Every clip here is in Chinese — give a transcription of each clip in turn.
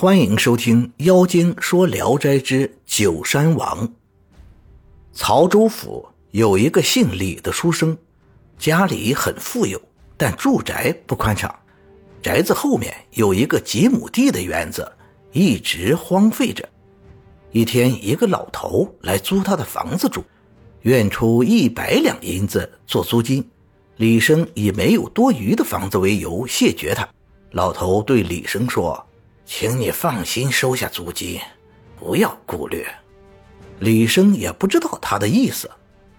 欢迎收听《妖精说聊斋之九山王》。曹州府有一个姓李的书生，家里很富有，但住宅不宽敞。宅子后面有一个几亩地的园子，一直荒废着。一天，一个老头来租他的房子住，愿出一百两银子做租金。李生以没有多余的房子为由谢绝他。老头对李生说。请你放心收下租金，不要顾虑。李生也不知道他的意思，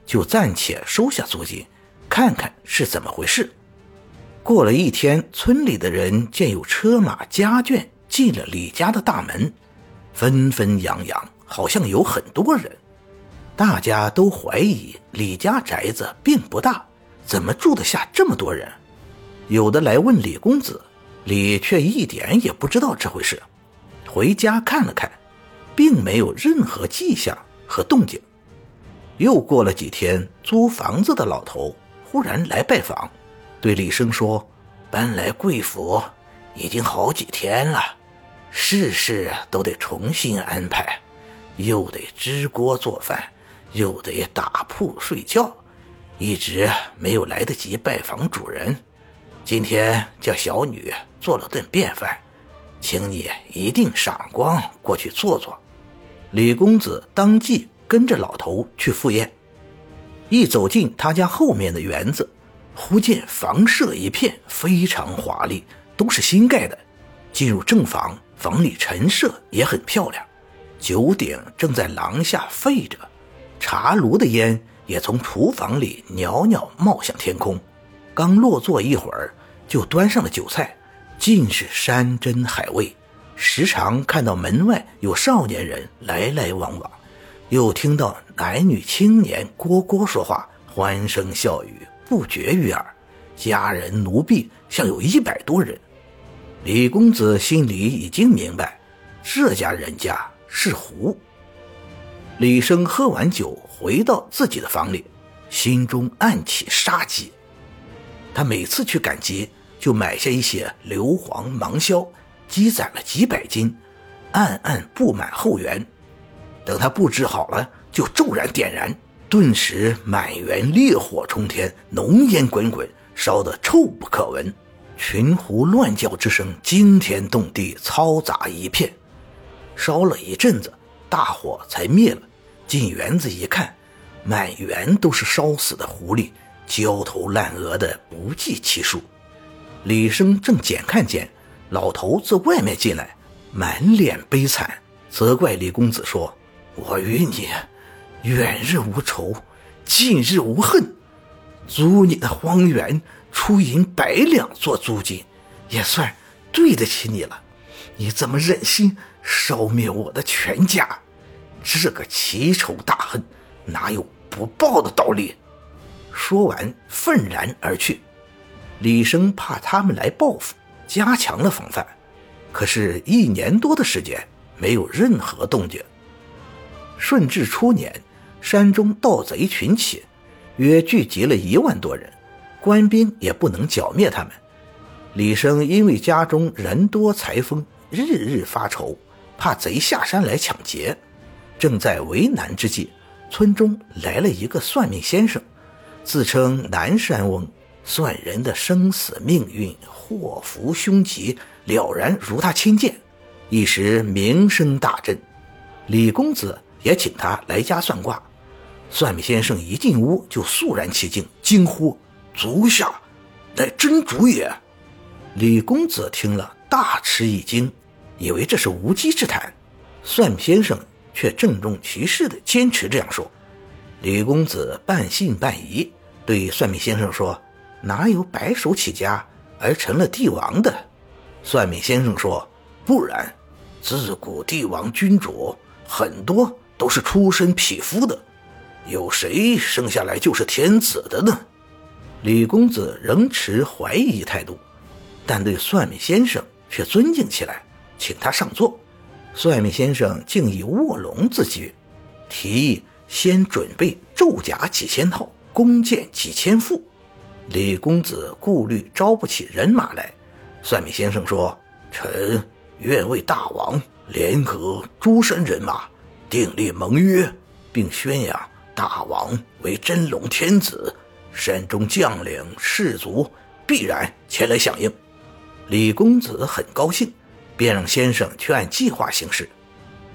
就暂且收下租金，看看是怎么回事。过了一天，村里的人见有车马家眷进了李家的大门，纷纷扬扬，好像有很多人。大家都怀疑李家宅子并不大，怎么住得下这么多人？有的来问李公子。李却一点也不知道这回事，回家看了看，并没有任何迹象和动静。又过了几天，租房子的老头忽然来拜访，对李生说：“搬来贵府已经好几天了，事事都得重新安排，又得支锅做饭，又得打铺睡觉，一直没有来得及拜访主人。今天叫小女。”做了顿便饭，请你一定赏光过去坐坐。李公子当即跟着老头去赴宴。一走进他家后面的园子，忽见房舍一片非常华丽，都是新盖的。进入正房，房里陈设也很漂亮，酒鼎正在廊下沸着，茶炉的烟也从厨房里袅袅冒向天空。刚落座一会儿，就端上了酒菜。尽是山珍海味，时常看到门外有少年人来来往往，又听到男女青年聒聒说话，欢声笑语不绝于耳。家人奴婢像有一百多人。李公子心里已经明白，这家人家是狐。李生喝完酒，回到自己的房里，心中暗起杀机。他每次去赶集。就买下一些硫磺芒硝，积攒了几百斤，暗暗布满后园。等他布置好了，就骤然点燃，顿时满园烈火冲天，浓烟滚滚，烧得臭不可闻。群狐乱叫之声惊天动地，嘈杂一片。烧了一阵子，大火才灭了。进园子一看，满园都是烧死的狐狸，焦头烂额的不计其数。李生正检看间，老头自外面进来，满脸悲惨，责怪李公子说：“我与你远日无仇，近日无恨，租你的荒原，出银百两做租金，也算对得起你了。你怎么忍心烧灭我的全家？这个奇仇大恨，哪有不报的道理？”说完，愤然而去。李生怕他们来报复，加强了防范。可是，一年多的时间没有任何动静。顺治初年，山中盗贼群起，约聚集了一万多人，官兵也不能剿灭他们。李生因为家中人多财丰，日日发愁，怕贼下山来抢劫。正在为难之际，村中来了一个算命先生，自称南山翁。算人的生死命运、祸福凶吉，了然如他亲见，一时名声大振。李公子也请他来家算卦。算命先生一进屋就肃然起敬，惊呼：“足下乃真主也！”李公子听了大吃一惊，以为这是无稽之谈。算命先生却郑重其事地坚持这样说。李公子半信半疑，对算命先生说。哪有白手起家而成了帝王的？算命先生说：“不然，自古帝王君主很多都是出身匹夫的，有谁生下来就是天子的呢？”李公子仍持怀疑态度，但对算命先生却尊敬起来，请他上座。算命先生竟以卧龙自居，提议先准备胄甲几千套，弓箭几千副。李公子顾虑招不起人马来，算命先生说：“臣愿为大王联合诸山人马，订立盟约，并宣扬大王为真龙天子。山中将领士卒必然前来响应。李公子很高兴，便让先生去按计划行事。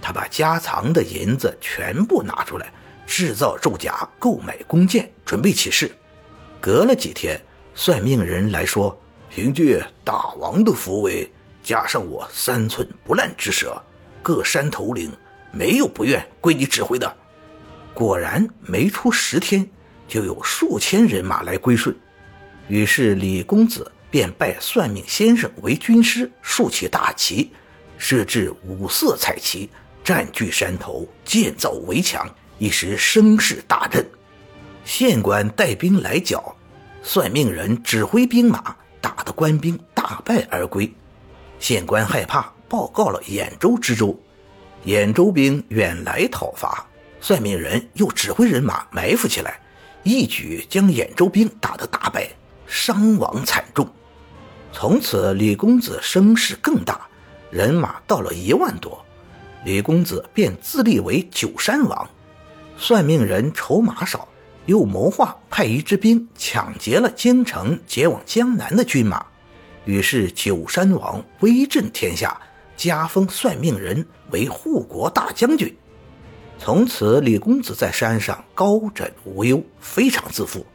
他把家藏的银子全部拿出来，制造胄甲，购买弓箭，准备起事。隔了几天，算命人来说：“凭借大王的符为，加上我三寸不烂之舌，各山头领没有不愿归你指挥的。”果然，没出十天，就有数千人马来归顺。于是李公子便拜算命先生为军师，竖起大旗，设置五色彩旗。占据山头，建造围墙，一时声势大振。县官带兵来剿，算命人指挥兵马，打得官兵大败而归。县官害怕，报告了兖州知州。兖州兵远来讨伐，算命人又指挥人马埋伏起来，一举将兖州兵打得大败，伤亡惨重。从此，李公子声势更大，人马到了一万多。李公子便自立为九山王，算命人筹码少，又谋划派一支兵抢劫了京城，劫往江南的军马。于是九山王威震天下，加封算命人为护国大将军。从此，李公子在山上高枕无忧，非常自负，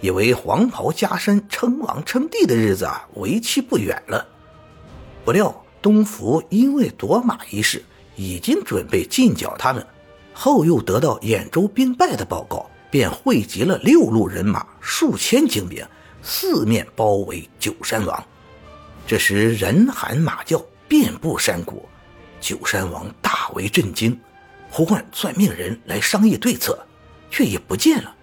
以为黄袍加身、称王称帝的日子啊，为期不远了。不料东福因为夺马一事。已经准备进剿他们，后又得到兖州兵败的报告，便汇集了六路人马、数千精兵，四面包围九山王。这时人喊马叫，遍布山谷。九山王大为震惊，呼唤算命人来商议对策，却也不见了。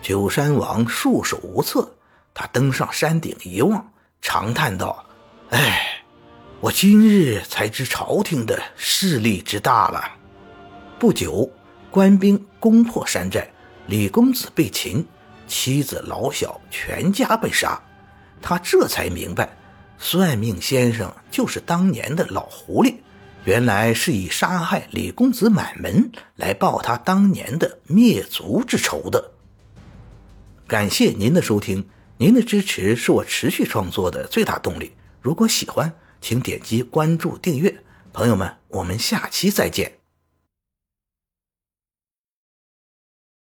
九山王束手无策，他登上山顶一望，长叹道：“唉。”我今日才知朝廷的势力之大了。不久，官兵攻破山寨，李公子被擒，妻子老小全家被杀。他这才明白，算命先生就是当年的老狐狸，原来是以杀害李公子满门来报他当年的灭族之仇的。感谢您的收听，您的支持是我持续创作的最大动力。如果喜欢，请点击关注订阅，朋友们，我们下期再见。